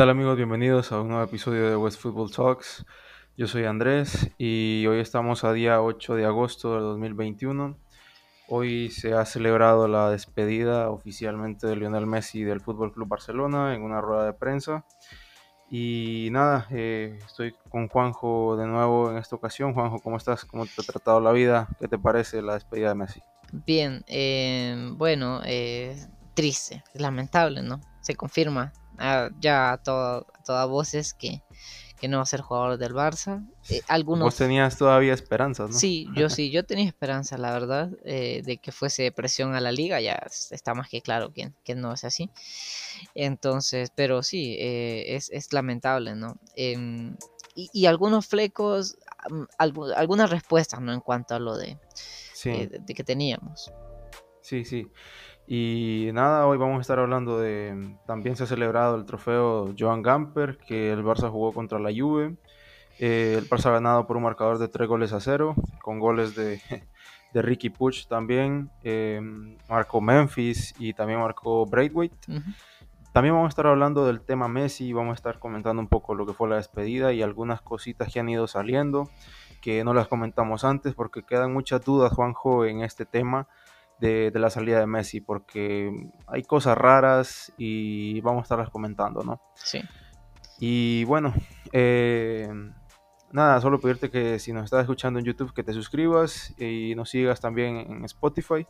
tal amigos? Bienvenidos a un nuevo episodio de West Football Talks. Yo soy Andrés y hoy estamos a día 8 de agosto del 2021. Hoy se ha celebrado la despedida oficialmente de Lionel Messi del Fútbol Club Barcelona en una rueda de prensa. Y nada, eh, estoy con Juanjo de nuevo en esta ocasión. Juanjo, ¿cómo estás? ¿Cómo te ha tratado la vida? ¿Qué te parece la despedida de Messi? Bien, eh, bueno, eh, triste, lamentable, ¿no? Se confirma ya a, todas voces que, no va a ser jugador del Barça. Eh, algunos... Vos tenías todavía esperanzas, ¿no? Sí, yo sí, yo tenía esperanza, la verdad, eh, de que fuese presión a la liga, ya está más que claro que, que no es así. Entonces, pero sí, eh, es, lamentable, ¿no? Em, y, algunos flecos, algunas respuestas, ¿no? En cuanto a lo de, de que teníamos. Sí, sí. Y nada, hoy vamos a estar hablando de. También se ha celebrado el trofeo Joan Gamper, que el Barça jugó contra la Juve. Eh, el Barça ha ganado por un marcador de 3 goles a 0, con goles de, de Ricky Puch también. Eh, marcó Memphis y también marcó Braithwaite. También vamos a estar hablando del tema Messi, vamos a estar comentando un poco lo que fue la despedida y algunas cositas que han ido saliendo, que no las comentamos antes porque quedan muchas dudas, Juanjo, en este tema de, la salida de Messi, porque hay cosas raras y vamos a estarlas comentando, ¿no? Sí. Y bueno, eh, nada, solo pedirte que si nos estás escuchando en YouTube, que te suscribas y nos sigas también en Spotify.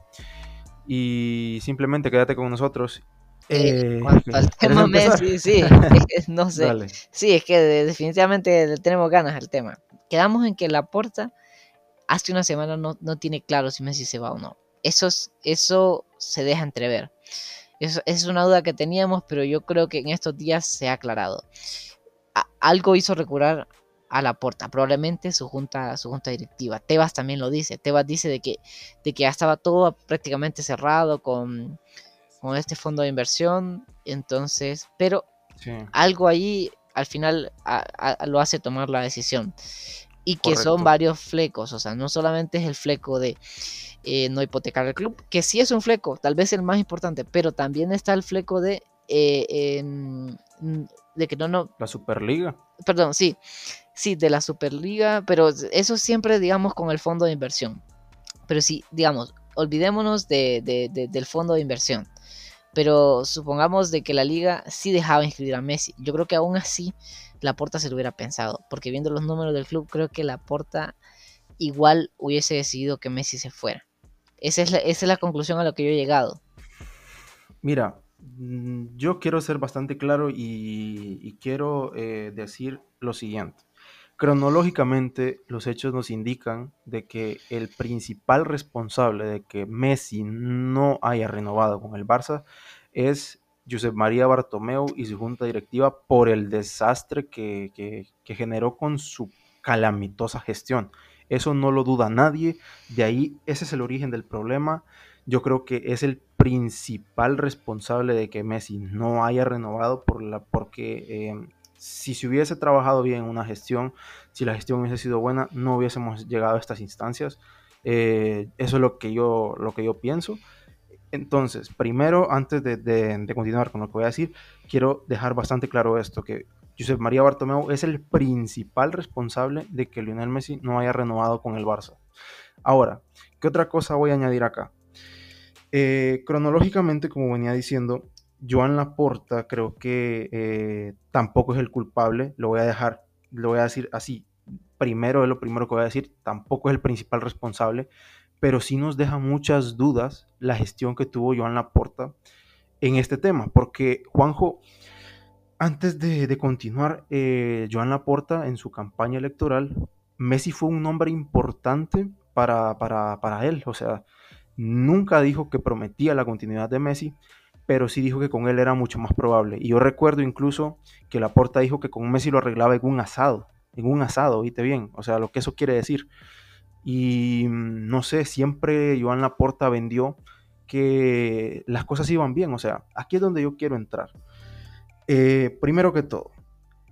Y simplemente quédate con nosotros. Eh, eh tema Messi, sí, no sé. Sí, es que definitivamente tenemos ganas al tema. Quedamos en que la puerta hace una semana no, no tiene claro si Messi se va o no. Eso, eso se deja entrever. Eso, es una duda que teníamos, pero yo creo que en estos días se ha aclarado. algo hizo recurar a la puerta, probablemente su junta, su junta directiva. Tebas también lo dice. Tebas dice de que, de que ya estaba todo prácticamente cerrado con, con este fondo de inversión. Entonces, pero algo ahí al final lo hace tomar la decisión. Y que son varios flecos, o sea, no solamente es el fleco de eh, no hipotecar el club, que sí es un fleco, tal vez el más importante, pero también está el fleco de, eh, de que no, no... La Superliga. Perdón, sí, sí, de la Superliga, pero eso siempre, digamos, con el fondo de inversión. Pero sí, digamos, olvidémonos de, del fondo de inversión. Pero supongamos de que la liga sí dejaba inscribir a Messi. Yo creo que aún así la Porta se lo hubiera pensado. Porque viendo los números del club, creo que la Porta igual hubiese decidido que Messi se fuera. Esa es, la, conclusión a la que yo he llegado. Mira, mm, yo quiero ser bastante claro y, quiero eh, decir lo siguiente. Cronológicamente, los hechos nos indican de que el principal responsable de que Messi no haya renovado con el Barça es Josep María Bartomeu y su junta directiva por el desastre que generó con su calamitosa gestión. Eso no lo duda nadie. De ahí, ese es el origen del problema. Yo creo que es el principal responsable de que Messi no haya renovado por la, porque eh, si se hubiese trabajado bien una gestión, si la gestión hubiese sido buena, no hubiésemos llegado a estas instancias. Eh, eso es lo que yo, lo que yo pienso. Entonces, primero, antes de, de, continuar con lo que voy a decir, quiero dejar bastante claro esto, que Josep María Bartomeu es el principal responsable de que Lionel Messi no haya renovado con el Barça. Ahora, ¿qué otra cosa voy a añadir acá? Eh, cronológicamente, como venía diciendo, Joan Laporta creo que eh, tampoco es el culpable, lo voy a dejar, lo voy a decir así, primero es lo primero que voy a decir, tampoco es el principal responsable, pero sí nos deja muchas dudas la gestión que tuvo Joan Laporta en este tema, porque Juanjo, antes de, continuar, eh, Joan Laporta en su campaña electoral, Messi fue un nombre importante para, para, él. O sea, nunca dijo que prometía la continuidad de Messi, pero sí dijo que con él era mucho más probable. Y yo recuerdo incluso que Laporta dijo que con Messi lo arreglaba en un asado. En un asado, viste bien. O sea, lo que eso quiere decir. Y mm, no sé, siempre Joan Laporta vendió que las cosas iban bien. O sea, aquí es donde yo quiero entrar. Eh, primero que todo,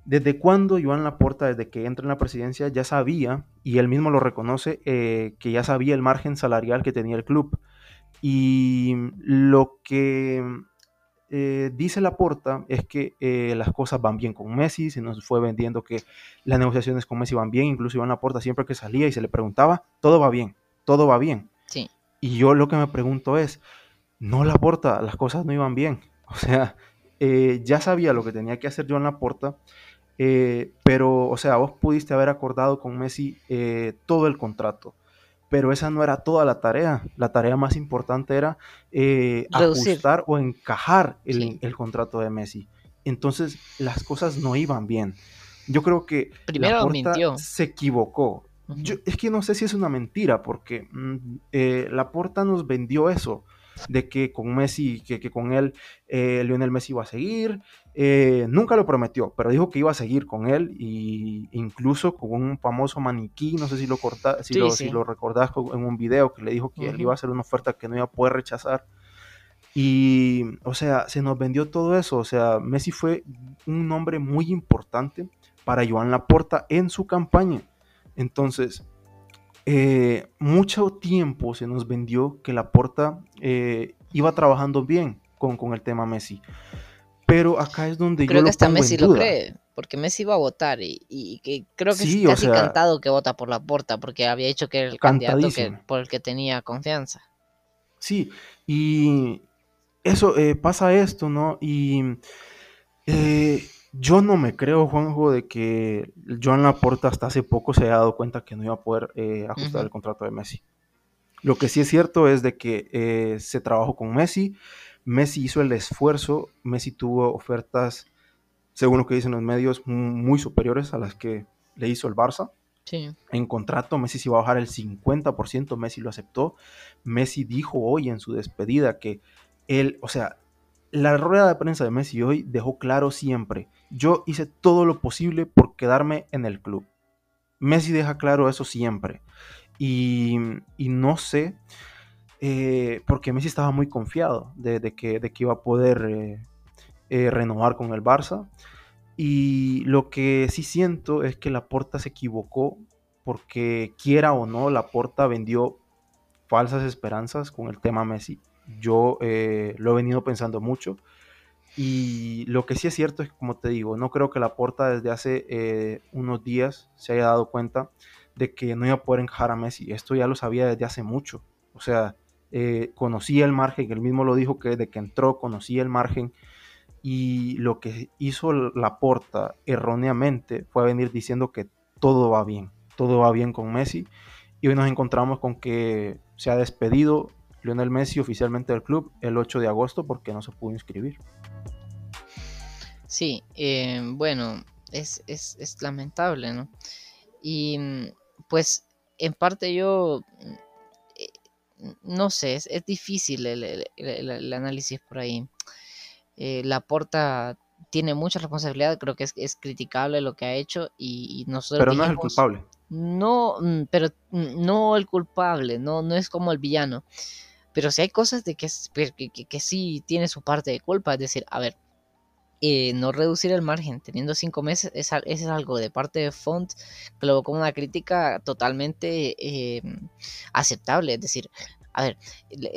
¿desde cuándo Joan Laporta, desde que entra en la presidencia, ya sabía, y él mismo lo reconoce, eh, que ya sabía el margen salarial que tenía el club? Y lo que eh, dice Laporta es que eh, las cosas van bien con Messi, se nos fue vendiendo que las negociaciones con Messi van bien, incluso Iván Laporta siempre que salía y se le preguntaba, todo va bien, todo va bien. Sí. Y yo lo que me pregunto es, no Laporta, las cosas no iban bien. O sea, eh, ya sabía lo que tenía que hacer Joan Laporta, pero, o sea, vos pudiste haber acordado con Messi todo el contrato pero esa no era toda la tarea. La tarea más importante era eh, ajustar o encajar el, contrato de Messi. Entonces las cosas no iban bien. Yo creo que Primero se equivocó. Yo, es que no sé si es una mentira, porque mm, eh, la Porta nos vendió eso de que con Messi, que, que con él eh, Lionel Messi iba a seguir. Eh, nunca lo prometió, pero dijo que iba a seguir con él y incluso con un famoso maniquí, no sé si lo, corta, si, lo, si lo recordás en un video que le dijo que él iba a hacer una oferta que no iba a poder rechazar. Y, o sea, se nos vendió todo eso. O sea, Messi fue un nombre muy importante para Joan Laporta en su campaña. Entonces, eh, mucho tiempo se nos vendió que Laporta eh, iba trabajando bien con, con, el tema Messi. Pero acá es donde creo yo que hasta Messi lo cree, porque Messi va a votar y, que creo que es casi cantado que vota por Laporta, porque había dicho que era el candidato por el que tenía confianza. Sí, y eso eh, pasa esto, ¿no? Y yo no me creo, Juanjo, de que Joan Laporta hasta hace poco se haya dado cuenta que no iba a poder eh, ajustar el contrato de Messi. Lo que sí es cierto es de que eh, se trabajó con Messi, Messi hizo el esfuerzo, Messi tuvo ofertas, según lo que dicen los medios, muy superiores a las que le hizo el Barça. Sí. En contrato, Messi se iba a bajar el 50%, Messi lo aceptó. Messi dijo hoy en su despedida que él, o sea, la rueda de prensa de Messi hoy dejó claro siempre, yo hice todo lo posible por quedarme en el club. Messi deja claro eso siempre. Y, no sé, eh, porque Messi estaba muy confiado de, que, de que, iba a poder eh, eh, renovar con el Barça. Y lo que sí siento es que Laporta se equivocó porque quiera o no, Laporta vendió falsas esperanzas con el tema Messi. Yo eh, lo he venido pensando mucho. Y lo que sí es cierto es como te digo, no creo que la porta desde hace eh, unos días se haya dado cuenta de que no iba a poder encajar a Messi. Esto ya lo sabía desde hace mucho. O sea, eh, conocía el margen, él mismo lo dijo que desde que entró conocía el margen. Y lo que hizo la porta erróneamente fue venir diciendo que todo va bien, todo va bien con Messi. Y hoy nos encontramos con que se ha despedido Lionel Messi oficialmente del club el 8 de agosto porque no se pudo inscribir. Sí, eh, bueno, es, lamentable, ¿no? Y pues en parte yo, eh, no sé, es, difícil el, análisis por ahí. Eh, la porta tiene mucha responsabilidad, creo que es, criticable lo que ha hecho y, nosotros... Pero no es el culpable. No, mm, pero mm, no el culpable, no, no es como el villano. Pero si hay cosas de que, que, sí tiene su parte de culpa, es decir, a ver, eh, no reducir el margen teniendo cinco meses es, es algo de parte de Font que lo como una crítica totalmente eh, aceptable. Es decir, a ver,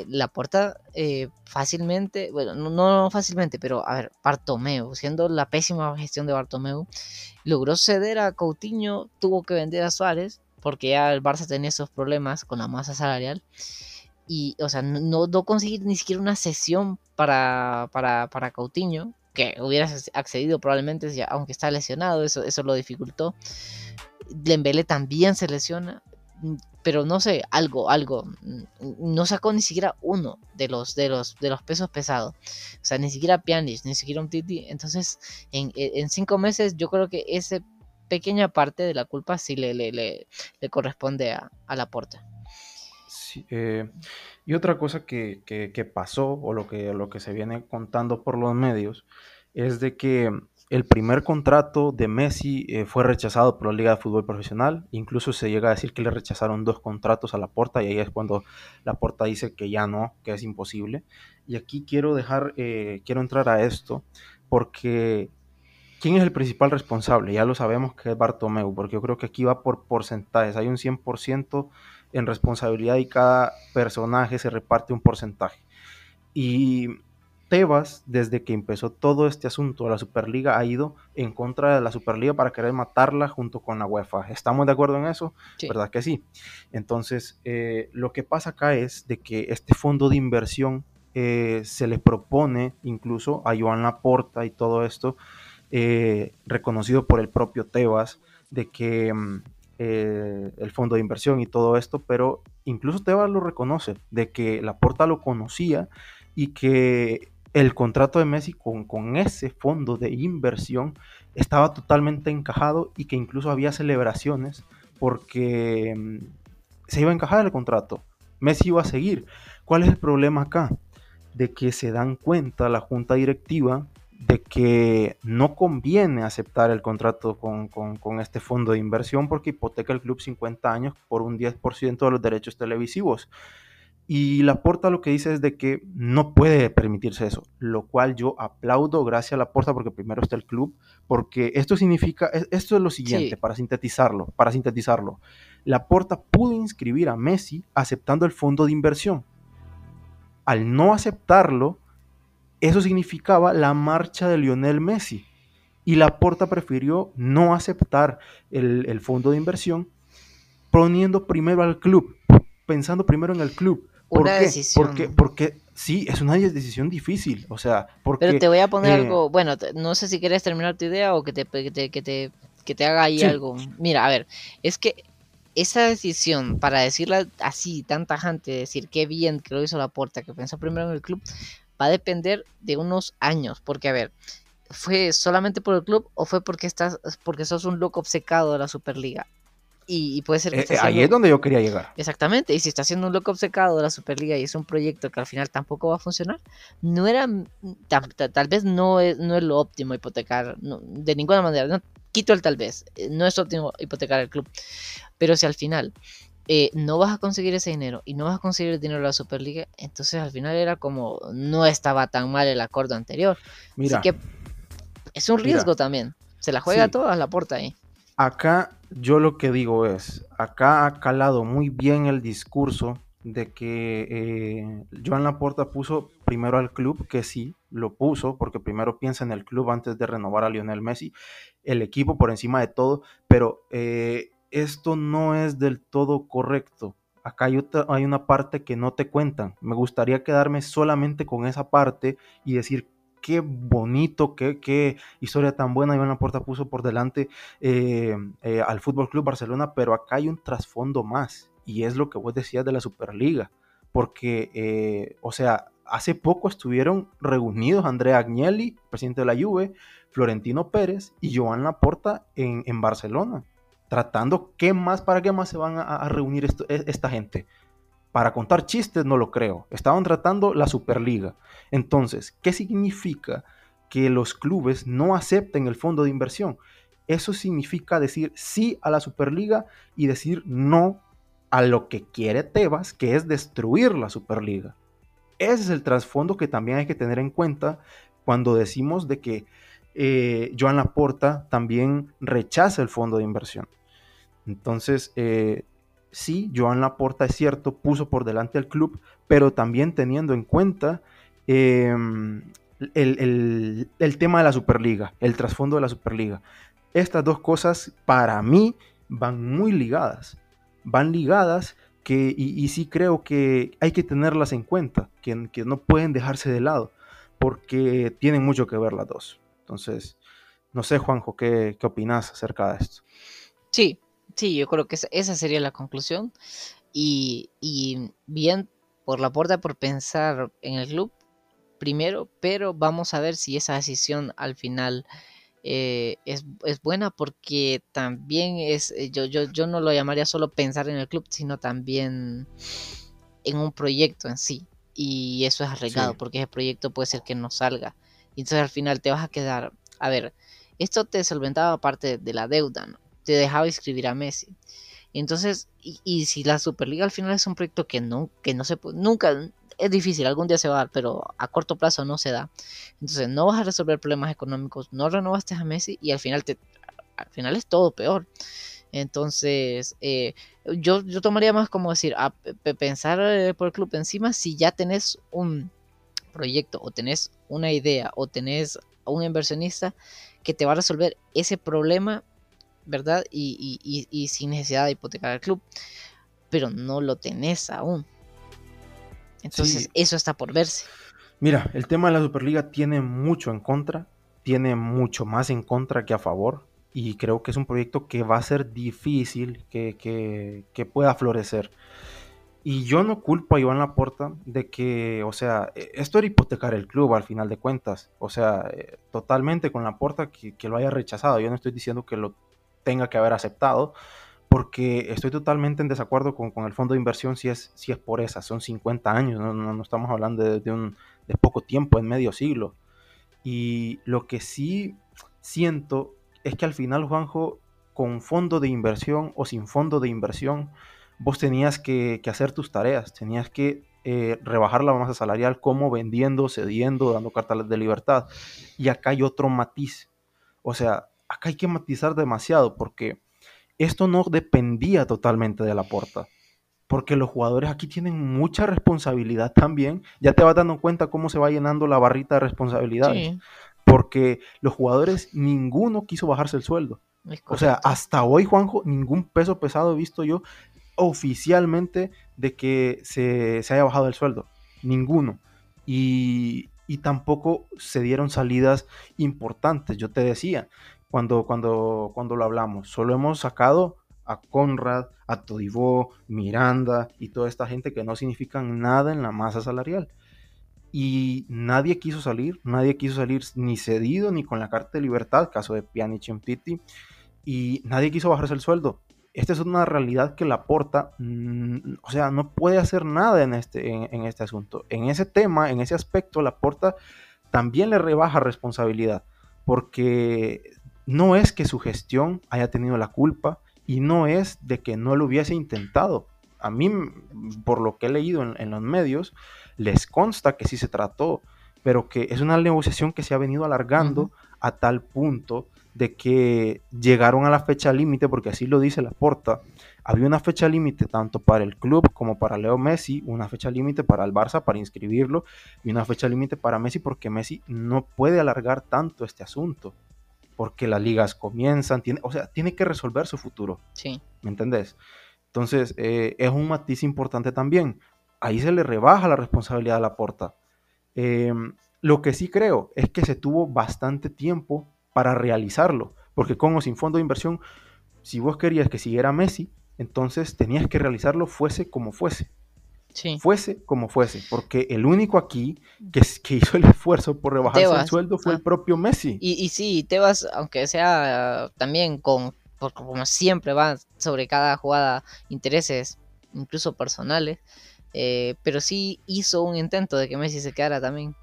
la puerta eh, fácilmente, bueno, no, no, fácilmente, pero a ver, Bartomeu, siendo la pésima gestión de Bartomeu, logró ceder a Coutinho, tuvo que vender a Suárez, porque ya el Barça tenía esos problemas con la masa salarial y, o sea, no, no conseguir ni siquiera una sesión para, para, para Coutinho, que hubiera accedido probablemente, aunque está lesionado, eso, eso lo dificultó. Dembélé también se lesiona, mm, pero no sé, algo, algo, mm, no sacó ni siquiera uno de los, de los, de los pesos pesados, o sea, ni siquiera Pjanic, ni siquiera un Titi, entonces en, en cinco meses yo creo que esa pequeña parte de la culpa sí le, le, le, le corresponde a, a la Eh, y otra cosa que, pasó, o lo que, lo que se viene contando por los medios, es de que el primer contrato de Messi eh, fue rechazado por la Liga de Fútbol Profesional. Incluso se llega a decir que le rechazaron dos contratos a la porta y ahí es cuando la porta dice que ya no, que es imposible. Y aquí quiero dejar, eh, quiero entrar a esto porque ¿quién es el principal responsable? Ya lo sabemos que es Bartomeu, porque yo creo que aquí va por porcentajes. Hay un 100% en responsabilidad y cada personaje se reparte un porcentaje. Y Tebas, desde que empezó todo este asunto de la Superliga, ha ido en contra de la Superliga para querer matarla junto con la UEFA. ¿Estamos de acuerdo en eso? ¿Verdad que sí? Entonces, eh, lo que pasa acá es de que este fondo de inversión eh, se le propone incluso a Joan Laporta y todo esto, eh, reconocido por el propio Tebas, de que mm, el fondo de inversión y todo esto, pero incluso Tebas lo reconoce, de que Laporta lo conocía y que el contrato de Messi con, con, ese fondo de inversión estaba totalmente encajado y que incluso había celebraciones porque mm, se iba a encajar el contrato. Messi iba a seguir. ¿Cuál es el problema acá? De que se dan cuenta la junta directiva de que no conviene aceptar el contrato con, con, con, este fondo de inversión porque hipoteca el club 50 años por un 10% de los derechos televisivos. Y Laporta lo que dice es de que no puede permitirse eso, lo cual yo aplaudo gracias a Laporta porque primero está el club, porque esto significa, e, esto es lo siguiente, para sintetizarlo, para sintetizarlo. Laporta pudo inscribir a Messi aceptando el fondo de inversión. Al no aceptarlo, eso significaba la marcha de Lionel Messi. Y Laporta prefirió no aceptar el, el fondo de inversión, poniendo primero al club, pensando primero en el club una decisión. Porque, porque sí, es una decisión difícil, o sea, porque... Pero te voy a poner eh, algo, bueno, no sé si quieres terminar tu idea o que te, que te, que te, haga ahí algo. Mira, a ver, es que esa decisión, para decirla así, tan tajante, decir qué bien que lo hizo la puerta, que pensó primero en el club, va a depender de unos años, porque a ver, ¿fue solamente por el club o fue porque estás, porque sos un loco obcecado de la Superliga? y, puede ser que... Eh, eh, ahí es donde yo quería llegar. Exactamente, y si está haciendo un loco obcecado de la Superliga y es un proyecto que al final tampoco va a funcionar, no era, tal, vez no es, no es lo óptimo hipotecar, de ninguna manera, no, quito el tal vez, eh, no es óptimo hipotecar el club, pero si al final no vas a conseguir ese dinero y no vas a conseguir el dinero de la Superliga, entonces al final era como no estaba tan mal el acuerdo anterior. Mira, Así que es un riesgo también, se la juega toda la puerta ahí. Acá yo lo que digo es, acá ha calado muy bien el discurso de que eh, Joan Laporta puso primero al club, que sí, lo puso, porque primero piensa en el club antes de renovar a Lionel Messi, el equipo por encima de todo, pero eh, esto no es del todo correcto. Acá hay, una parte que no te cuentan. Me gustaría quedarme solamente con esa parte y decir qué bonito, qué, qué, historia tan buena Iván Laporta puso por delante eh, eh, al Fútbol Club Barcelona, pero acá hay un trasfondo más, y es lo que vos decías de la Superliga, porque, eh, o sea, hace poco estuvieron reunidos Andrea Agnelli, presidente de la Juve, Florentino Pérez y Joan Laporta en Barcelona, tratando qué más, para qué más se van a, reunir e, esta gente para contar chistes no lo creo. Estaban tratando la Superliga. Entonces, ¿qué significa que los clubes no acepten el fondo de inversión? Eso significa decir sí a la Superliga y decir no a lo que quiere Tebas, que es destruir la Superliga. Ese es el trasfondo que también hay que tener en cuenta cuando decimos de que eh, Joan Laporta también rechaza el fondo de inversión. Entonces, eh, sí, Joan Laporta es cierto, puso por delante al club, pero también teniendo en cuenta em, el, tema de la Superliga, el trasfondo de la Superliga. Estas dos cosas para mí van muy ligadas, van ligadas que, y, sí creo que hay que tenerlas en cuenta, que, no pueden dejarse de lado, porque tienen mucho que ver las dos. Entonces, no sé, Juanjo, ¿qué, qué opinas acerca de esto? Sí, Sí, yo creo que esa sería la conclusión. Y, bien por la puerta por pensar en el club primero, pero vamos a ver si esa decisión al final eh, es, buena porque también es, eh, yo, yo, yo no lo llamaría solo pensar en el club, sino también en un proyecto en sí. Y eso es arriesgado porque ese proyecto puede ser que no salga. Y entonces al final te vas a quedar, a ver, esto te solventaba parte de la deuda, ¿no? Te dejaba inscribir a Messi. Entonces, y, si la Superliga al final es un proyecto que no, que no se nunca, es difícil, algún día se va a dar, pero a corto plazo no se da. Entonces no vas a resolver problemas económicos, no renovaste a Messi y al final te, al final es todo peor. Entonces, eh, yo, yo tomaría más como decir, a, pensar eh, por el club encima si ya tenés un, proyecto o tenés una idea o tenés un inversionista que te va a resolver ese problema, ¿verdad? Y, sin necesidad de hipotecar al club, pero no lo tenés aún. Entonces, eso está por verse. Mira, el tema de la Superliga tiene mucho en contra, tiene mucho más en contra que a favor, y creo que es un proyecto que va a ser difícil que, que pueda florecer. Y yo no culpo a Iván Laporta de que, o sea, e, esto era hipotecar el club al final de cuentas. O sea, eh, totalmente con Laporta que, que lo haya rechazado. Yo no estoy diciendo que lo tenga que haber aceptado, porque estoy totalmente en desacuerdo con, con el fondo de inversión si es, si es por esa. Son 50 años, no, no, estamos hablando de, un, de poco tiempo, en medio siglo. Y lo que sí siento es que al final, Juanjo, con fondo de inversión o sin fondo de inversión, vos tenías que, hacer tus tareas, tenías que eh, rebajar la masa salarial como vendiendo, cediendo, dando cartas de libertad. Y acá hay otro matiz. O sea, acá hay que matizar demasiado porque esto no dependía totalmente de la porta. Porque los jugadores aquí tienen mucha responsabilidad también. Ya te vas dando cuenta cómo se va llenando la barrita de responsabilidades. Porque los jugadores, ninguno quiso bajarse el sueldo. O sea, hasta hoy, Juanjo, ningún peso pesado he visto yo oficialmente de que se, haya bajado el sueldo. Ninguno. Y, tampoco se dieron salidas importantes. Yo te decía, cuando, cuando, cuando lo hablamos, solo hemos sacado a Conrad, a Todivó, Miranda y toda esta gente que no significan nada en la masa salarial. Y nadie quiso salir, nadie quiso salir ni cedido ni con la carta de libertad, caso de Pjanic Titi, y nadie quiso bajarse el sueldo esta es una realidad que la aporta, mm, o sea, no puede hacer nada en este, en, este asunto. En ese tema, en ese aspecto, la aporta también le rebaja responsabilidad, porque no es que su gestión haya tenido la culpa y no es de que no lo hubiese intentado. A mí, por lo que he leído en, los medios, les consta que sí se trató, pero que es una negociación que se ha venido alargando a tal punto de que llegaron a la fecha límite, porque así lo dice la porta, había una fecha límite tanto para el club como para Leo Messi, una fecha límite para el Barça para inscribirlo y una fecha límite para Messi porque Messi no puede alargar tanto este asunto, porque las ligas comienzan, tiene, o sea, tiene que resolver su futuro. Sí. ¿Me entendés? Entonces, eh, es un matiz importante también. Ahí se le rebaja la responsabilidad a la porta. Em, lo que sí creo es que se tuvo bastante tiempo para realizarlo. Porque con o sin fondo de inversión, si vos querías que siguiera Messi, entonces tenías que realizarlo fuese como fuese. Sí. Fuese como fuese, porque el único aquí que, que hizo el esfuerzo por rebajarse el sueldo fue el ah. propio Messi. Y, y sí, Tebas, aunque sea también con, como siempre va sobre cada jugada intereses, incluso personales, eh, pero sí hizo un intento de que Messi se quedara también.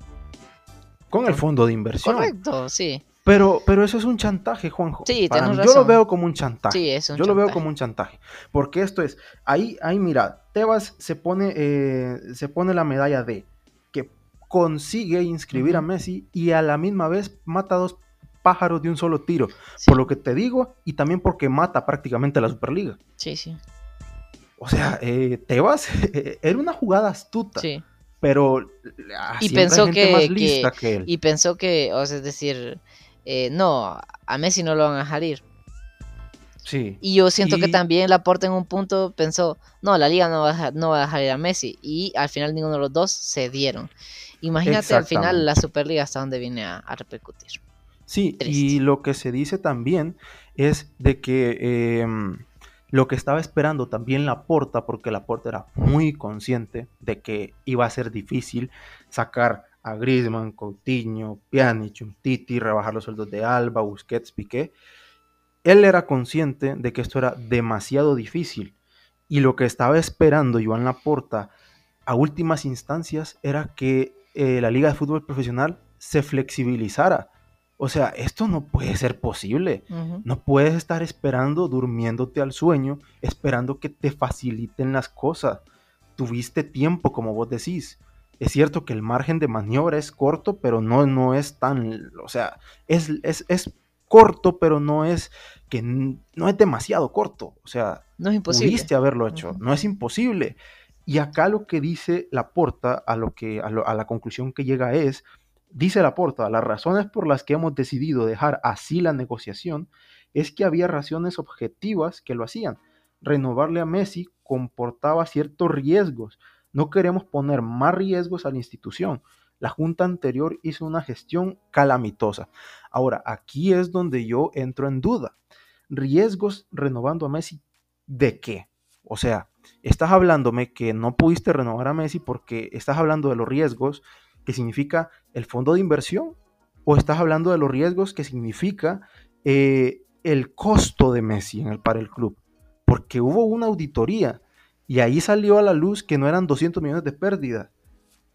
Con el fondo de inversión. Correcto, sí. Pero, pero eso es un chantaje, Juanjo. Sí, Yo lo veo como un chantaje. Sí, es un Yo lo veo como un chantaje. Porque esto es, ahí, ahí mira, Tebas se pone, eh, se pone la medalla de que consigue inscribir a Messi y a la misma vez mata a dos pájaros de un solo tiro. Por lo que te digo, y también porque mata prácticamente a la Superliga. Sí, sí. O sea, eh, Tebas era una jugada astuta. Sí. Pero ah, y pensó que, más lista que, él. Y pensó que, o sea, es decir, eh, no, a Messi no lo van a dejar ir. Sí. Y yo siento que también Laporta en un punto pensó, no, la liga no va, a dejar, no va a dejar ir a Messi. Y al final ninguno de los dos se dieron. Imagínate al final la Superliga hasta donde viene a, repercutir. Sí, y lo que se dice también es de que em, lo que estaba esperando también Laporta, porque Laporta era muy consciente de que iba a ser difícil sacar a Griezmann, Coutinho, Pjanic, Titi, rebajar los sueldos de Alba, Busquets, Piqué. Él era consciente de que esto era demasiado difícil y lo que estaba esperando Joan Laporta a últimas instancias era que eh, la Liga de Fútbol Profesional se flexibilizara. O sea, esto no puede ser posible. No puedes estar esperando, durmiéndote al sueño, esperando que te faciliten las cosas. Tuviste tiempo, como vos decís. Es cierto que el margen de maniobra es corto, pero no, no es tan, o sea, es, es, corto, pero no es que no es demasiado corto. O sea, no es imposible. pudiste haberlo hecho, no es imposible. Y acá lo que dice la porta, a, lo que, a, la conclusión que llega es, dice la porta, las razones por las que hemos decidido dejar así la negociación es que había razones objetivas que lo hacían. Renovarle a Messi comportaba ciertos riesgos. No queremos poner más riesgos a la institución. La junta anterior hizo una gestión calamitosa. Ahora, aquí es donde yo entro en duda. Riesgos renovando a Messi, ¿de qué? O sea, estás hablándome que no pudiste renovar a Messi porque estás hablando de los riesgos que significa el fondo de inversión o estás hablando de los riesgos que significa eh, el costo de Messi para el club. Porque hubo una auditoría y ahí salió a la luz que no eran 200 millones de pérdida.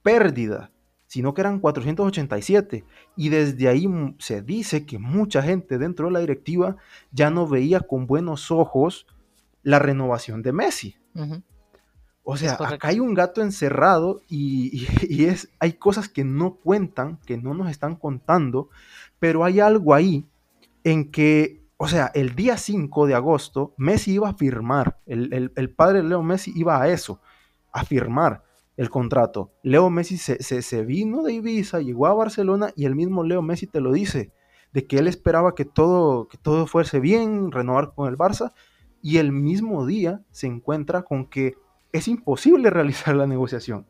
Pérdida sino que eran 487. Y desde ahí se dice que mucha gente dentro de la directiva ya no veía con buenos ojos la renovación de Messi. O sea, acá hay un gato encerrado y, es, hay cosas que no cuentan, que no nos están contando, pero hay algo ahí en que, o sea, el día 5 de agosto, Messi iba a firmar, el, el padre de Leo Messi iba a eso, a firmar el contrato. Leo Messi se, se, vino de Ibiza, llegó a Barcelona y el mismo Leo Messi te lo dice, de que él esperaba que todo, que todo fuese bien, renovar con el Barça, y el mismo día se encuentra con que es imposible realizar la negociación.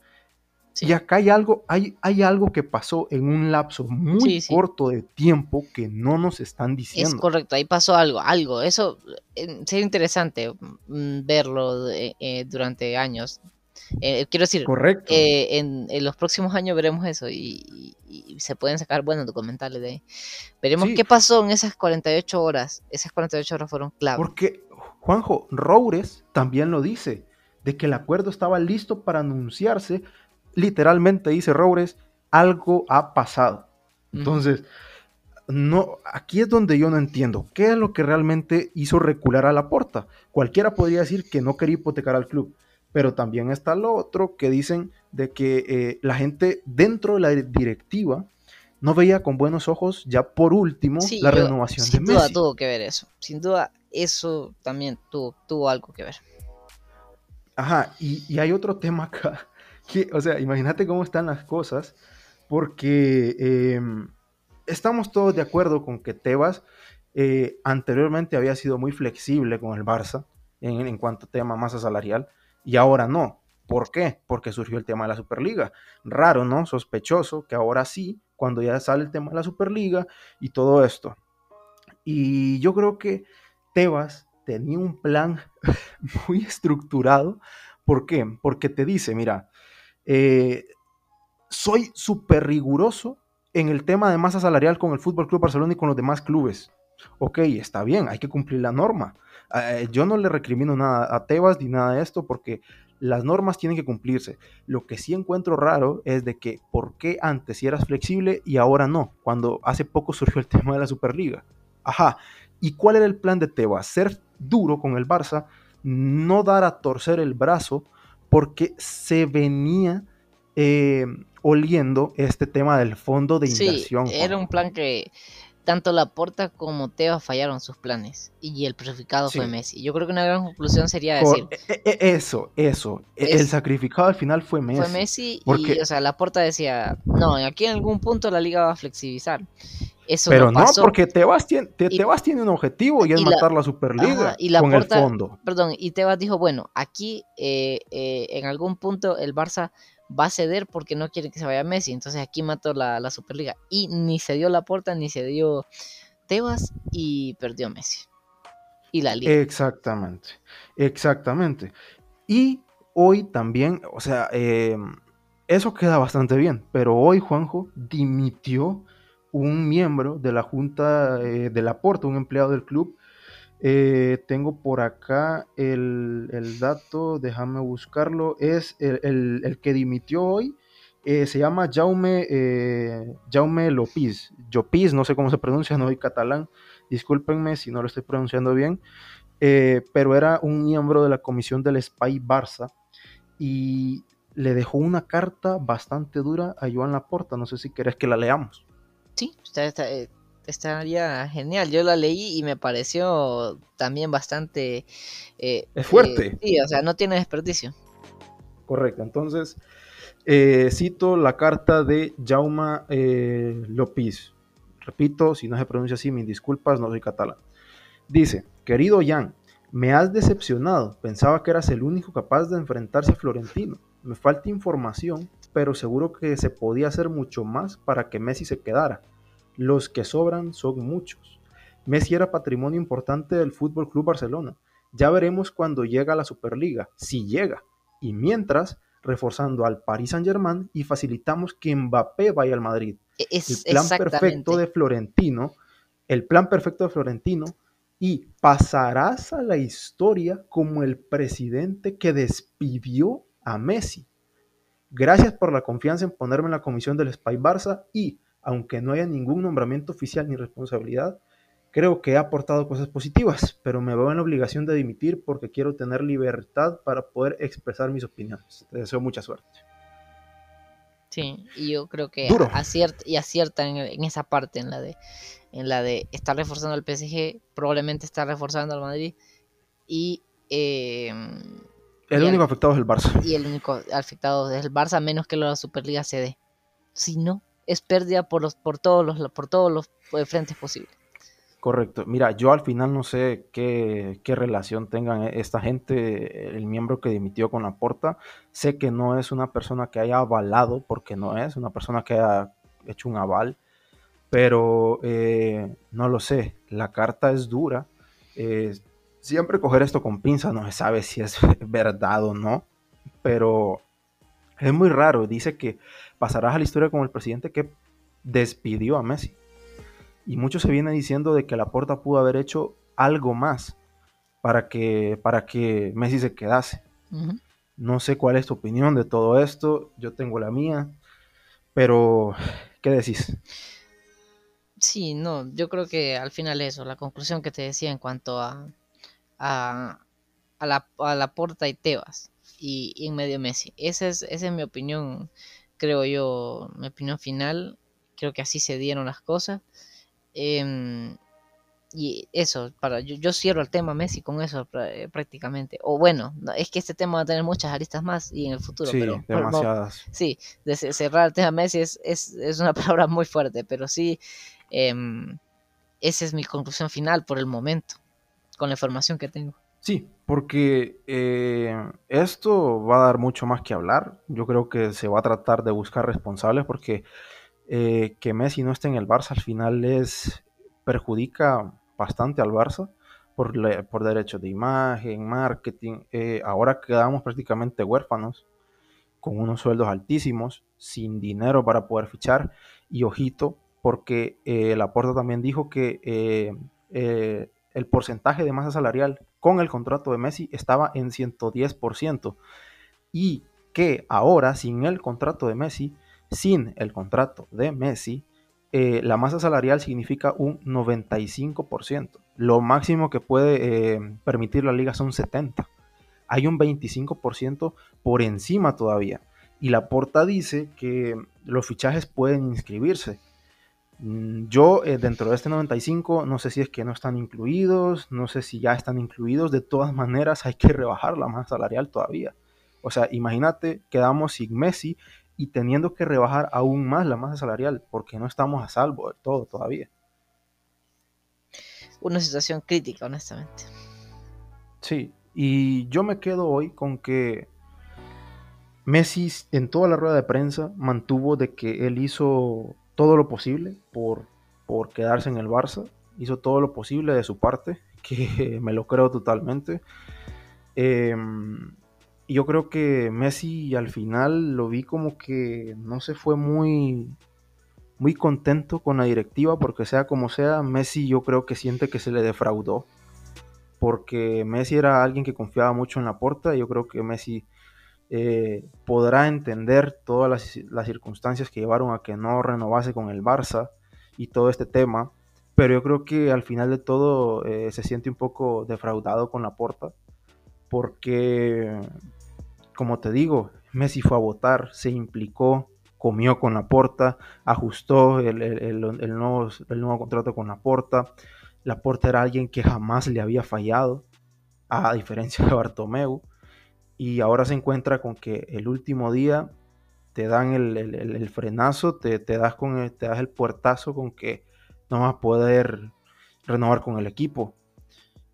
Y acá hay algo, hay, hay algo que pasó en un lapso muy corto de tiempo que no nos están diciendo. Es correcto, ahí pasó algo, algo. Eso eh, sería interesante mm, verlo eh, durante años. Eh, quiero decir, eh, en, los próximos años veremos eso y, se pueden sacar buenos documentales de ahí. Veremos qué pasó en esas 48 horas. Esas 48 horas fueron clave. Porque, Juanjo, Roures también lo dice, de que el acuerdo estaba listo para anunciarse. Literalmente dice Roures, algo ha pasado. Entonces, no, aquí es donde yo no entiendo. ¿Qué es lo que realmente hizo recular a la porta? Cualquiera podría decir que no quería hipotecar al club pero también está lo otro que dicen de que eh, la gente dentro de la directiva no veía con buenos ojos ya por último la renovación de Messi. Sin duda tuvo que ver eso, sin duda eso también tuvo, tuvo algo que ver. Ajá, y, hay otro tema acá, que, o sea, imagínate cómo están las cosas, porque em, estamos todos de acuerdo con que Tebas eh, anteriormente había sido muy flexible con el Barça en, en cuanto a tema masa salarial, y ahora no. ¿Por qué? Porque surgió el tema de la Superliga. Raro, ¿no? Sospechoso que ahora sí, cuando ya sale el tema de la Superliga y todo esto. Y yo creo que Tebas tenía un plan muy estructurado. ¿Por qué? Porque te dice, mira, eh, soy súper riguroso en el tema de masa salarial con el Fútbol Club Barcelona y con los demás clubes. Ok, está bien, hay que cumplir la norma. Eh, yo no le recrimino nada a Tebas ni nada de esto porque las normas tienen que cumplirse. Lo que sí encuentro raro es de que por qué antes si eras flexible y ahora no, cuando hace poco surgió el tema de la Superliga. Ajá, ¿y cuál era el plan de Tebas? Ser duro con el Barça, no dar a torcer el brazo porque se venía eh, oliendo este tema del fondo de inversión. era un plan que tanto Laporta como Teo fallaron sus planes y el sacrificado fue Messi. Yo creo que una gran conclusión sería decir... E, e, eso, eso. E, el sacrificado al final fue Messi. Fue Messi y, o sea, Laporta decía, no, aquí en algún punto la liga va a flexibilizar. Eso Pero no, porque Tebas tiene, tiene un objetivo y es matar la Superliga con el fondo. Perdón, y Tebas dijo, bueno, aquí eh, eh, en algún punto el Barça va a ceder porque no quiere que se vaya Messi. Entonces aquí mató la, Superliga. Y ni se dio la puerta, ni se dio Tebas y perdió Messi. Y la liga. Exactamente, exactamente. Y hoy también, o sea, eh, eso queda bastante bien. Pero hoy Juanjo dimitió un miembro de la junta eh, de la Porta, un empleado del club, eh, tengo por acá el, dato, déjame buscarlo. Es el, que dimitió hoy. Eh, se llama Jaume, eh, Jaume López. No sé cómo se pronuncia, no soy catalán. Discúlpenme si no lo estoy pronunciando bien. pero era un miembro de la comisión del Spy Barça. Y le dejó una carta bastante dura a Joan Laporta. No sé si querés que la leamos. Sí, está, está, estaría genial. Yo la leí y me pareció también bastante... Eh, es fuerte. Eh, sí, o sea, no tiene desperdicio. Correcto, entonces eh, cito la carta de Jauma López. Repito, si no se pronuncia así, mis disculpas, no soy catalán. Dice, querido Jan, me has decepcionado. Pensaba que eras el único capaz de enfrentarse a Florentino. Me falta información, pero seguro que se podía hacer mucho más para que Messi se quedara. Los que sobran son muchos. Messi era patrimonio importante del Fútbol Club Barcelona. Ya veremos cuando llega a la Superliga, si llega. Y mientras, reforzando al Paris Saint-Germain y facilitamos que Mbappé vaya al Madrid. E-, es, el plan perfecto de Florentino, el plan perfecto de Florentino y pasarás a la historia como el presidente que despidió a Messi. Gracias por la confianza en ponerme en la comisión del Spy Barça y, aunque no haya ningún nombramiento oficial ni responsabilidad, creo que he aportado cosas positivas, pero me veo en la obligación de dimitir porque quiero tener libertad para poder expresar mis opiniones. Te deseo mucha suerte. Sí, y yo creo que acierta y acierta en, esa parte, en la de en la de estar reforzando al PSG, probablemente está reforzando al Madrid y eh, el único afectado es el Barça. Y el único afectado es el Barça, menos que la Superliga CD. Si no, es pérdida por los por todos los por todos los eh, frentes posibles. Correcto. Mira, yo al final no sé qué, relación tengan esta gente, el miembro que dimitió con la porta. Sé que no es una persona que haya avalado, porque no es una persona que haya hecho un aval, pero eh, no lo sé. La carta es dura. Eh, siempre coger esto con pinza, no se sabe si es verdad o no, pero es muy raro. Dice que pasarás a la historia como el presidente que despidió a Messi. Y mucho se viene diciendo de que Laporta pudo haber hecho algo más para que, para que Messi se quedase. No sé cuál es tu opinión de todo esto, yo tengo la mía, pero ¿qué decís? Sí, no, yo creo que al final eso, la conclusión que te decía en cuanto a, a, a, la, a la Porta y Tebas y, y, en medio Messi. Esa es, esa es mi opinión, creo yo, mi opinión final. Creo que así se dieron las cosas. Em, y eso, para yo, cierro el tema Messi con eso eh, prácticamente. O bueno, es que este tema va a tener muchas aristas más y en el futuro. Sí, pero, demasiadas. sí, de cerrar el tema Messi es, es, es una palabra muy fuerte, pero sí, em, esa es mi conclusión final por el momento, con la información que tengo. Sí, porque eh, esto va a dar mucho más que hablar. Yo creo que se va a tratar de buscar responsables porque eh, que Messi no esté en el Barça al final les perjudica bastante al Barça por, por derechos de imagen, marketing. Eh, ahora quedamos prácticamente huérfanos con unos sueldos altísimos, sin dinero para poder fichar. Y ojito, porque eh, Laporta también dijo que el porcentaje de masa salarial con el contrato de Messi estaba en 110%. Y que ahora, sin el contrato de Messi, sin el contrato de Messi, eh, la masa salarial significa un 95%. Lo máximo que puede eh, permitir la liga son 70%. Hay un 25% por encima todavía. Y la porta dice que los fichajes pueden inscribirse. Mm, yo eh, dentro de este 95 no sé si es que no están incluidos, no sé si ya están incluidos. De todas maneras hay que rebajar la masa salarial todavía. O sea, imagínate, quedamos sin Messi y teniendo que rebajar aún más la masa salarial porque no estamos a salvo de todo todavía. Una situación crítica, honestamente. Sí, y yo me quedo hoy con que Messi en toda la rueda de prensa mantuvo de que él hizo todo lo posible por, por quedarse en el Barça, hizo todo lo posible de su parte, que me lo creo totalmente. Eh, yo creo que Messi al final lo vi como que no se fue muy muy contento con la directiva porque sea como sea, Messi yo creo que siente que se le defraudó porque Messi era alguien que confiaba mucho en la porta yo creo que Messi eh, podrá entender todas las, circunstancias que llevaron a que no renovase con el Barça y todo este tema, pero yo creo que al final de todo eh, se siente un poco defraudado con la porta porque, como te digo, Messi fue a votar, se implicó, comió con la porta, ajustó el, nuevo, nuevo contrato con la porta. La porta era alguien que jamás le había fallado, a diferencia de Bartomeu. Y ahora se encuentra con que el último día te dan el, frenazo, te, das con el, te das el puertazo con que no vas a poder renovar con el equipo.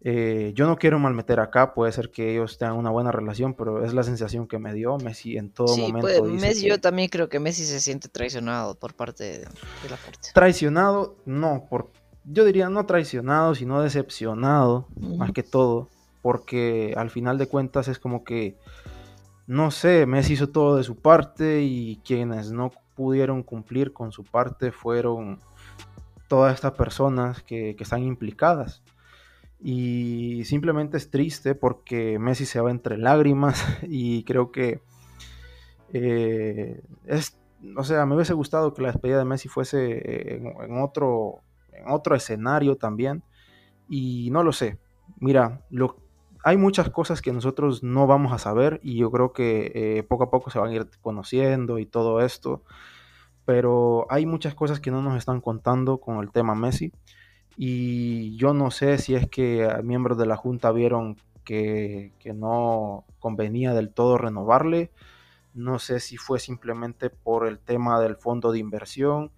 Eh, yo no quiero malmeter acá, puede ser que ellos tengan una buena relación, pero es la sensación que me dio Messi en todo momento. Messi, yo también creo que Messi se siente traicionado por parte de, la. Traicionado, no, por, yo diría no traicionado, sino decepcionado, más que todo, porque al final de cuentas es como que, no sé, Messi hizo todo de su parte y quienes no pudieron cumplir con su parte fueron todas estas personas que, están implicadas. Y simplemente es triste porque Messi se va entre lágrimas y creo que eh, es, o sea, me hubiese gustado que la despedida de Messi fuese en, otro, en otro escenario también. Y no lo sé. Mira, lo, hay muchas cosas que nosotros no vamos a saber y yo creo que eh, poco a poco se van a ir conociendo y todo esto. Pero hay muchas cosas que no nos están contando con el tema Messi y yo no sé si es que miembros de la Junta vieron que, no convenía del todo renovarle, no sé si fue simplemente por el tema del fondo de inversión,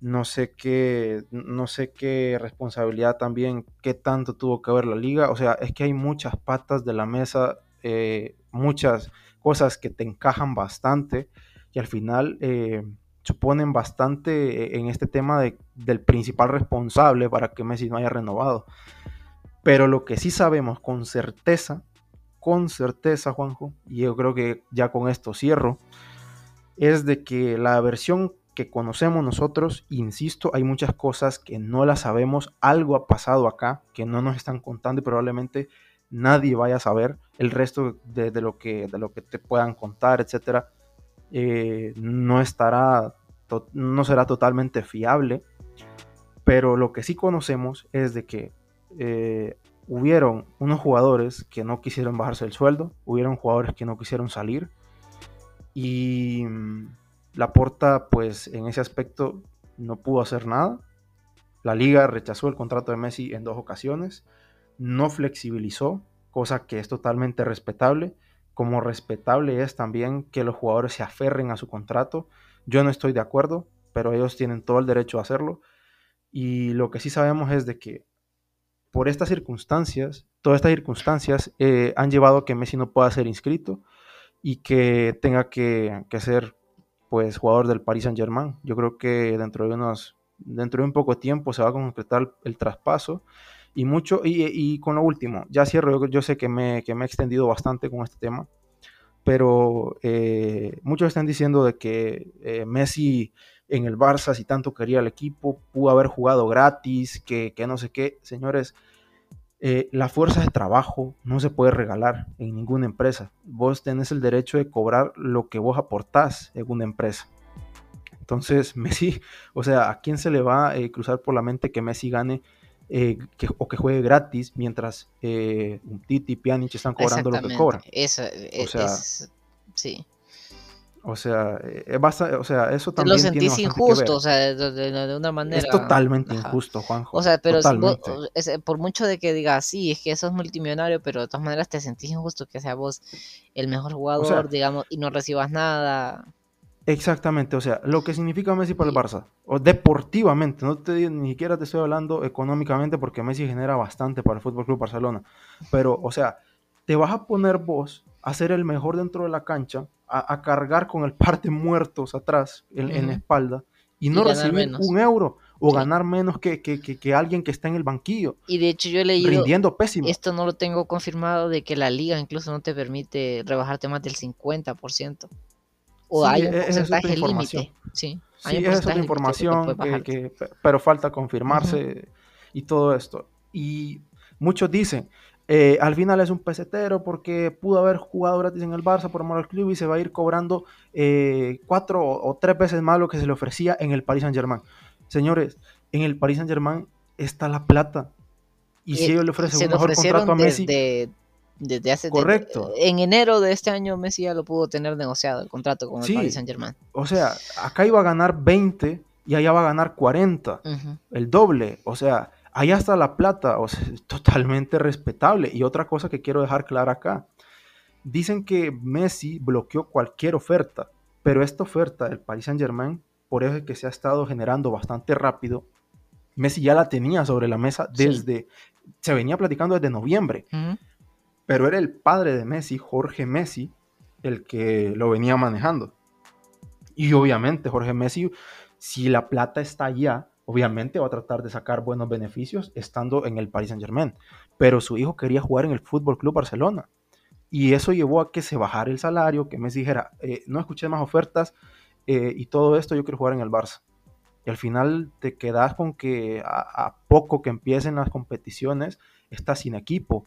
no sé qué, no sé qué responsabilidad también, qué tanto tuvo que ver la liga, o sea, es que hay muchas patas de la mesa, eh, muchas cosas que te encajan bastante y al final... Eh, suponen bastante en este tema del principal responsable para que Messi no haya renovado. Pero lo que sí sabemos con certeza, con certeza, Juanjo, y yo creo que ya con esto cierro, es de que la versión que conocemos nosotros, insisto, hay muchas cosas que no las sabemos, algo ha pasado acá que no nos están contando y probablemente nadie vaya a saber el resto de, lo, que, de lo que te puedan contar, etcétera eh, no estará, no será totalmente fiable, pero lo que sí conocemos es de que eh, hubieron unos jugadores que no quisieron bajarse el sueldo, hubieron jugadores que no quisieron salir y mm, la Porta pues en ese aspecto no pudo hacer nada. La liga rechazó el contrato de Messi en dos ocasiones, no flexibilizó, cosa que es totalmente respetable como respetable es también que los jugadores se aferren a su contrato. Yo no estoy de acuerdo, pero ellos tienen todo el derecho a hacerlo. Y lo que sí sabemos es de que por estas circunstancias, todas estas circunstancias eh, han llevado a que Messi no pueda ser inscrito y que tenga que, ser pues jugador del Paris Saint Germain. Yo creo que dentro de unos, dentro de un poco tiempo se va a concretar el traspaso y mucho, y, con lo último, ya cierro, yo, sé que me, que me, he extendido bastante con este tema, pero eh, muchos están diciendo de que eh, Messi en el Barça, si tanto quería el equipo, pudo haber jugado gratis, que, que no sé qué. Señores, eh, la fuerza de trabajo no se puede regalar en ninguna empresa. Vos tenés el derecho de cobrar lo que vos aportás en una empresa. Entonces, Messi, o sea, ¿a quién se le va a cruzar por la mente que Messi gane eh, o que juegue gratis mientras eh, un Titi y Pjanic están cobrando lo que cobran. O sea, sí. O sea, eh, o sea, eso también. Lo sentís injusto, o sea, de, una manera. Es totalmente injusto, Juanjo. O sea, pero por mucho de que digas, sí, es que eso es multimillonario, pero de todas maneras te sentís injusto que sea vos el mejor jugador, digamos, y no recibas nada. Exactamente, o sea, lo que significa Messi para el Barça, o deportivamente, no te ni siquiera te estoy hablando económicamente porque Messi genera bastante para el Fútbol Club Barcelona, pero o sea, te vas a poner vos a ser el mejor dentro de la cancha, a, cargar con el par de muertos atrás en, la espalda y no recibir un euro o ganar menos que, que, alguien que está en el banquillo. Y de hecho yo he leído, rindiendo pésimo. esto no lo tengo confirmado, de que la liga incluso no te permite rebajarte más del 50%. O hay un e-, porcentaje límite. Sí, hay esa es otra información, que, pero falta confirmarse y todo esto. Y muchos dicen, eh, al final es un pesetero porque pudo haber jugado gratis en el Barça por amor al club y se va a ir cobrando eh, cuatro o, tres veces más lo que se le ofrecía en el Paris Saint Germain. Señores, en el Paris Saint Germain está la plata. Y si ellos le ofrecen un mejor contrato a Messi desde hace Correcto. en enero de este año Messi ya lo pudo tener negociado el contrato con el Paris Saint Germain. O sea, acá iba a ganar 20 y allá va a ganar 40, el doble. O sea, allá está la plata, o sea, totalmente respetable. Y otra cosa que quiero dejar clara acá, Dicen que Messi bloqueó cualquier oferta, pero esta oferta del Paris Saint Germain, por eso es que se ha estado generando bastante rápido, Messi ya la tenía sobre la mesa desde, se venía platicando desde noviembre, pero era el padre de Messi, Jorge Messi, el que lo venía manejando. Y obviamente Jorge Messi, si la plata está allá, obviamente va a tratar de sacar buenos beneficios estando en el Paris Saint Germain. Pero su hijo quería jugar en el Fútbol Club Barcelona. Y eso llevó a que se bajara el salario, que Messi dijera, eh, no escuché más ofertas eh, y todo esto, yo quiero jugar en el Barça. Y al final te quedas con que a, poco que empiecen las competiciones, estás sin equipo.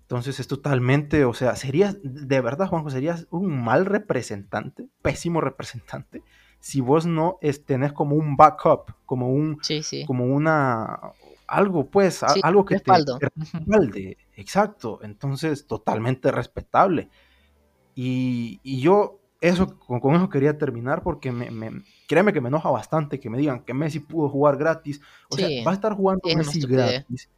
Entonces es totalmente, o sea, serías, de verdad, Juanjo, serías un mal representante, pésimo representante, si vos no tenés como un backup, como un, como una, algo pues, algo que te respalde, exacto, entonces totalmente respetable. Y, yo eso, con, eso quería terminar porque me, créeme que me enoja bastante que me digan que Messi pudo jugar gratis, o sea, va a estar jugando Messi gratis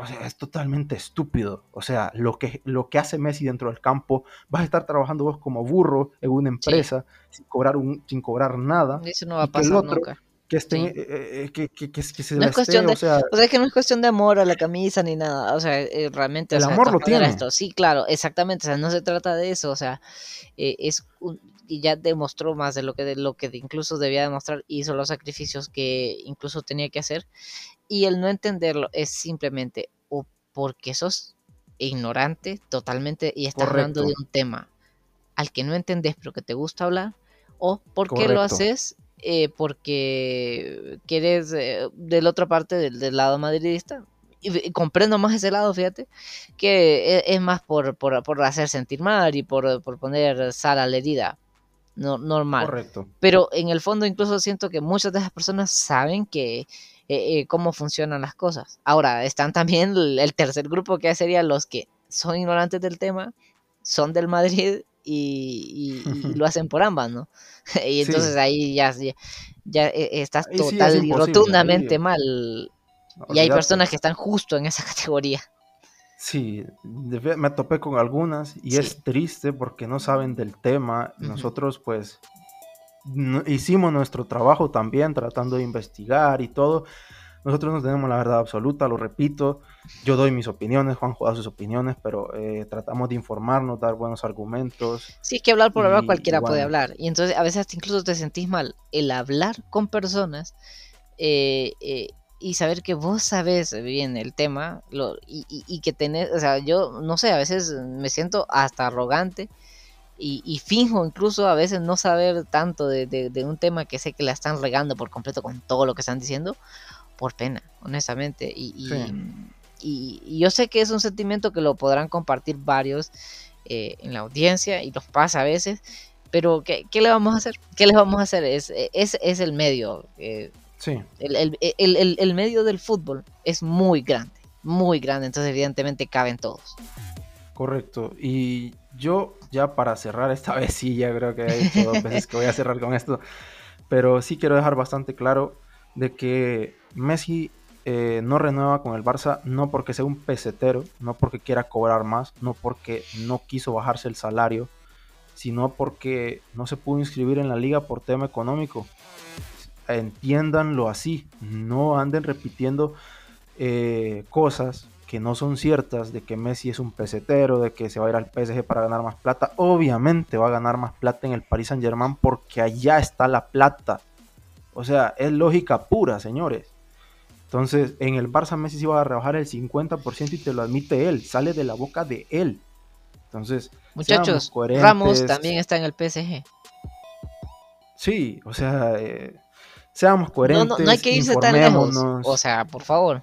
o sea, es totalmente estúpido. O sea, lo que, lo que hace Messi dentro del campo, vas a estar trabajando vos como burro en una empresa sin, cobrar un, sin cobrar nada. Eso no va a pasar nunca. Que, estén, eh, eh, que, que, que, se no es cuestión de, o sea, o sea, que no es cuestión de amor a la camisa ni nada, o sea, eh, realmente el amor lo tiene. Esto. Sí, claro, exactamente, o sea, no se trata de eso, o sea, es y ya demostró más de lo que de lo que incluso debía demostrar, hizo los sacrificios que incluso tenía que hacer y el no entenderlo es simplemente o porque sos ignorante totalmente y estás hablando de un tema al que no entendés pero que te gusta hablar, o porque lo haces eh, porque quieres eh, de la otra parte del, lado madridista. Y, comprendo más ese lado, fíjate, que e, es, más por, por, hacer sentir mal y por, por poner sal a la herida. No, normal. Correcto. Pero en el fondo incluso siento que muchas de esas personas saben que eh, eh, cómo funcionan las cosas. Ahora, están también el, tercer grupo que serían los que son ignorantes del tema, son del Madrid y, lo hacen por ambas, ¿no? y entonces ahí ya, ya, eh, estás total y rotundamente mal. Y hay personas que están justo en esa categoría. Sí, me topé con algunas y es triste porque no saben del tema. Nosotros pues hicimos nuestro trabajo también tratando de investigar y todo. Nosotros no tenemos la verdad absoluta, lo repito. Yo doy mis opiniones, Juan da sus opiniones, pero eh, tratamos de informarnos, dar buenos argumentos. Sí, que hablar por hablar cualquiera puede hablar. Y entonces a veces incluso te sentís mal. El hablar con personas eh, eh, y saber que vos sabes bien el tema y, y, que tenés, o sea, yo no sé, a veces me siento hasta arrogante y, y, finjo incluso a veces no saber tanto de, un tema que sé que la están regando por completo con todo lo que están diciendo, por pena, honestamente. Y, y, yo sé que es un sentimiento que lo podrán compartir varios eh, en la audiencia y nos pasa a veces, pero ¿qué, le vamos a hacer? ¿Qué le vamos a hacer? Es, es, es el medio. Eh, sí. el, el, el, el medio del fútbol es muy grande, muy grande, entonces evidentemente caben todos. Correcto. Y yo ya para cerrar esta vez, sí, ya creo que hay dos veces que voy a cerrar con esto, pero sí quiero dejar bastante claro de que Messi eh, no renueva con el Barça no porque sea un pesetero, no porque quiera cobrar más, no porque no quiso bajarse el salario, sino porque no se pudo inscribir en la liga por tema económico. Entiéndanlo así, no anden repitiendo eh, cosas que no son ciertas, de que Messi es un pesetero, de que se va a ir al PSG para ganar más plata. Obviamente va a ganar más plata en el Paris Saint Germain porque allá está la plata. O sea, es lógica pura, señores. Entonces, en el Barça Messi se va a rebajar el 50% y te lo admite él, sale de la boca de él. Entonces, muchachos, Ramos también está en el PSG. Sí, o sea, eh, seamos coherentes. No, no, no hay que irse tan lejos. O sea, por favor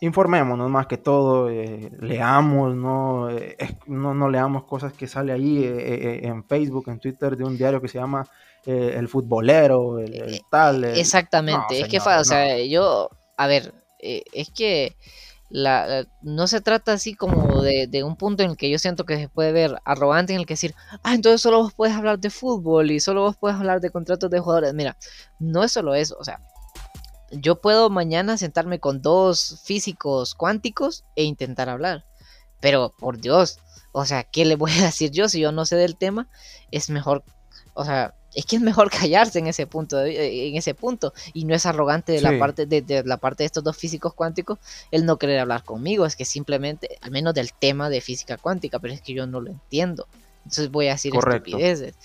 informémonos más que todo, eh, leamos, no, eh, no, no, leamos cosas que sale ahí eh, en Facebook, en Twitter de un diario que se llama El Futbolero, el, tal. Exactamente, es que, o sea, yo, a ver, es que la, no se trata así como de, de, un punto en el que yo siento que se puede ver arrogante en el que decir, ah, entonces solo vos puedes hablar de fútbol y solo vos puedes hablar de contratos de jugadores. Mira, no es solo eso, o sea, yo puedo mañana sentarme con dos físicos cuánticos e intentar hablar. Pero por Dios, O sea, ¿qué le voy a decir yo si yo no sé del tema? Es mejor, o sea, es que es mejor callarse en ese punto, en ese punto, y no es arrogante de la parte de, la parte de estos dos físicos cuánticos el no querer hablar conmigo, es que simplemente, al menos del tema de física cuántica, pero es que yo no lo entiendo. Entonces voy a decir estupideces.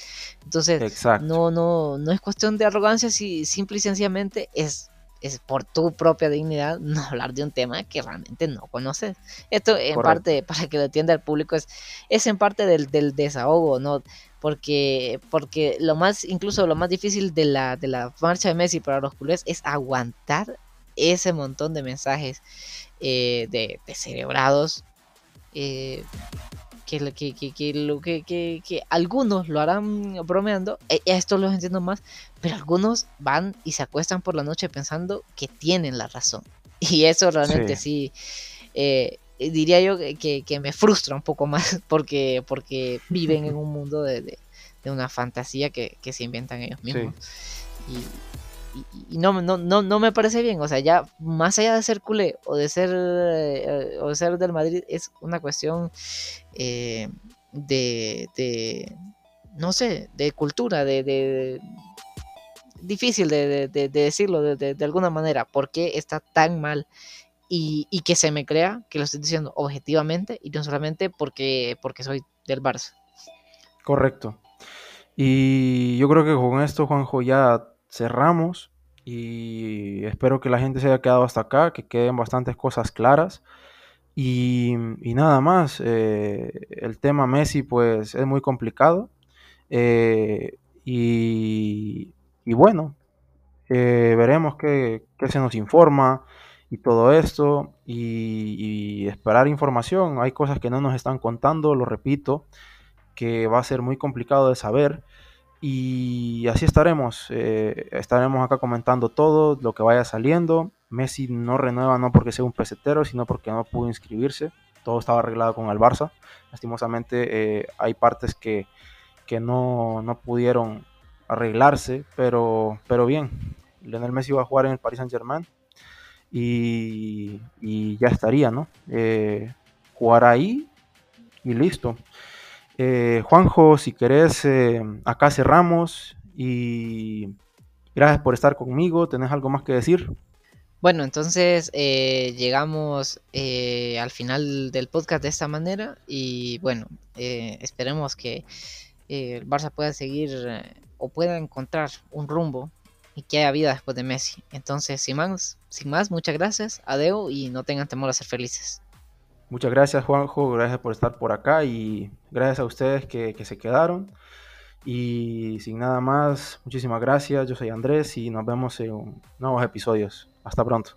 Entonces, no, no, no es cuestión de arrogancia, si simple y sencillamente es es por tu propia dignidad no hablar de un tema que realmente no conoces. Esto en parte, para que lo entienda el público, es, es en parte del, del, desahogo, ¿no? Porque, porque lo más, incluso lo más difícil de la, de la marcha de Messi para los culés es aguantar ese montón de mensajes eh, de, de, cerebrados eh, que, que, que, que, algunos lo harán bromeando, e, esto los entiendo más, pero algunos van y se acuestan por la noche pensando que tienen la razón. Y eso realmente sí, eh, diría yo que, me frustra un poco más porque, porque viven en un mundo de, de, una fantasía que, se inventan ellos mismos. Y, y, no, no, no, no, me parece bien. O sea, ya más allá de ser culé o de ser, eh, o de ser del Madrid, es una cuestión eh, de, de, no sé, de cultura, de, de difícil de, de, decirlo de, alguna manera, por qué está tan mal y, que se me crea que lo estoy diciendo objetivamente y no solamente porque, porque soy del Barça. Correcto. Y yo creo que con esto, Juanjo, ya cerramos y espero que la gente se haya quedado hasta acá, que queden bastantes cosas claras. Y, nada más, eh, el tema Messi pues es muy complicado. Eh, y, bueno, eh, veremos qué, se nos informa y todo esto. Y, y, esperar información. Hay cosas que no nos están contando, lo repito, que va a ser muy complicado de saber. Y así estaremos. Eh, estaremos acá comentando todo lo que vaya saliendo. Messi no renueva no porque sea un pesetero, sino porque no pudo inscribirse. Todo estaba arreglado con el Barça. Lastimosamente eh, hay partes que, que no, no, pudieron arreglarse, pero, pero bien. Lionel Messi va a jugar en el Paris Saint Germain y, ya estaría, ¿no? Eh, jugar ahí y listo. Eh, Juanjo, si querés, eh, acá cerramos y gracias por estar conmigo. ¿Tenés algo más que decir? Bueno, entonces llegamos al final del podcast de esta manera y bueno, esperemos que el Barça pueda seguir o pueda encontrar un rumbo y que haya vida después de Messi. Entonces, sin más, sin más muchas gracias, adeo y no tengan temor a ser felices. Muchas gracias Juanjo, gracias por estar por acá y gracias a ustedes que, se quedaron. Y sin nada más, muchísimas gracias. Yo soy Andrés y nos vemos en nuevos episodios. Hasta pronto.